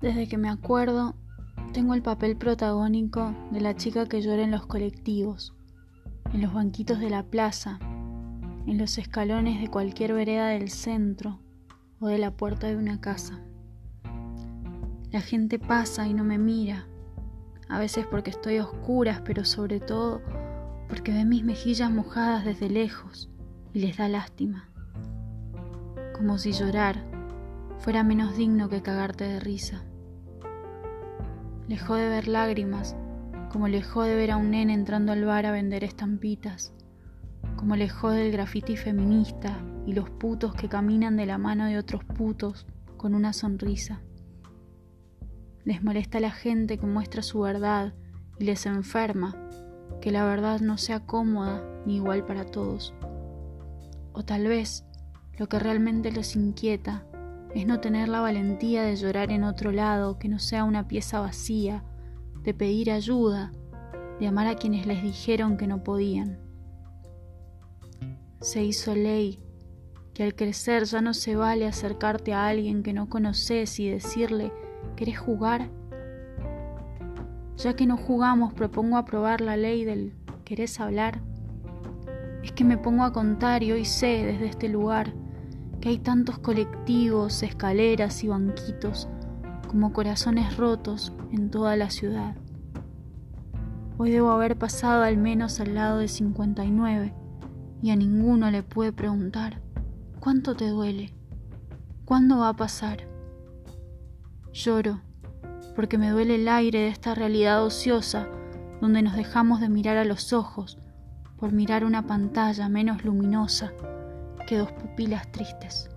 Desde que me acuerdo, tengo el papel protagónico de la chica que llora en los colectivos, en los banquitos de la plaza, en los escalones de cualquier vereda del centro o de la puerta de una casa. La gente pasa y no me mira, a veces porque estoy a oscuras, pero sobre todo porque ve mis mejillas mojadas desde lejos y les da lástima. Como si llorar fuera menos digno que cagarte de risa. Lejó de ver lágrimas, como lejó de ver a un nene entrando al bar a vender estampitas, como lejó del grafiti feminista y los putos que caminan de la mano de otros putos con una sonrisa. Les molesta la gente que muestra su verdad y les enferma que la verdad no sea cómoda ni igual para todos. O tal vez lo que realmente los inquieta es no tener la valentía de llorar en otro lado que no sea una pieza vacía, de pedir ayuda, de amar a quienes les dijeron que no podían. Se hizo ley que al crecer ya no se vale acercarte a alguien que no conoces y decirle, ¿querés jugar? Ya que no jugamos, propongo aprobar la ley del ¿querés hablar? Es que me pongo a contar y hoy sé desde este lugar que hay tantos colectivos, escaleras y banquitos como corazones rotos en toda la ciudad. Hoy debo haber pasado al menos al lado de 59 y a ninguno le pude preguntar, ¿cuánto te duele? ¿Cuándo va a pasar? Lloro porque me duele el aire de esta realidad ociosa donde nos dejamos de mirar a los ojos por mirar una pantalla menos luminosa que dos pupilas tristes.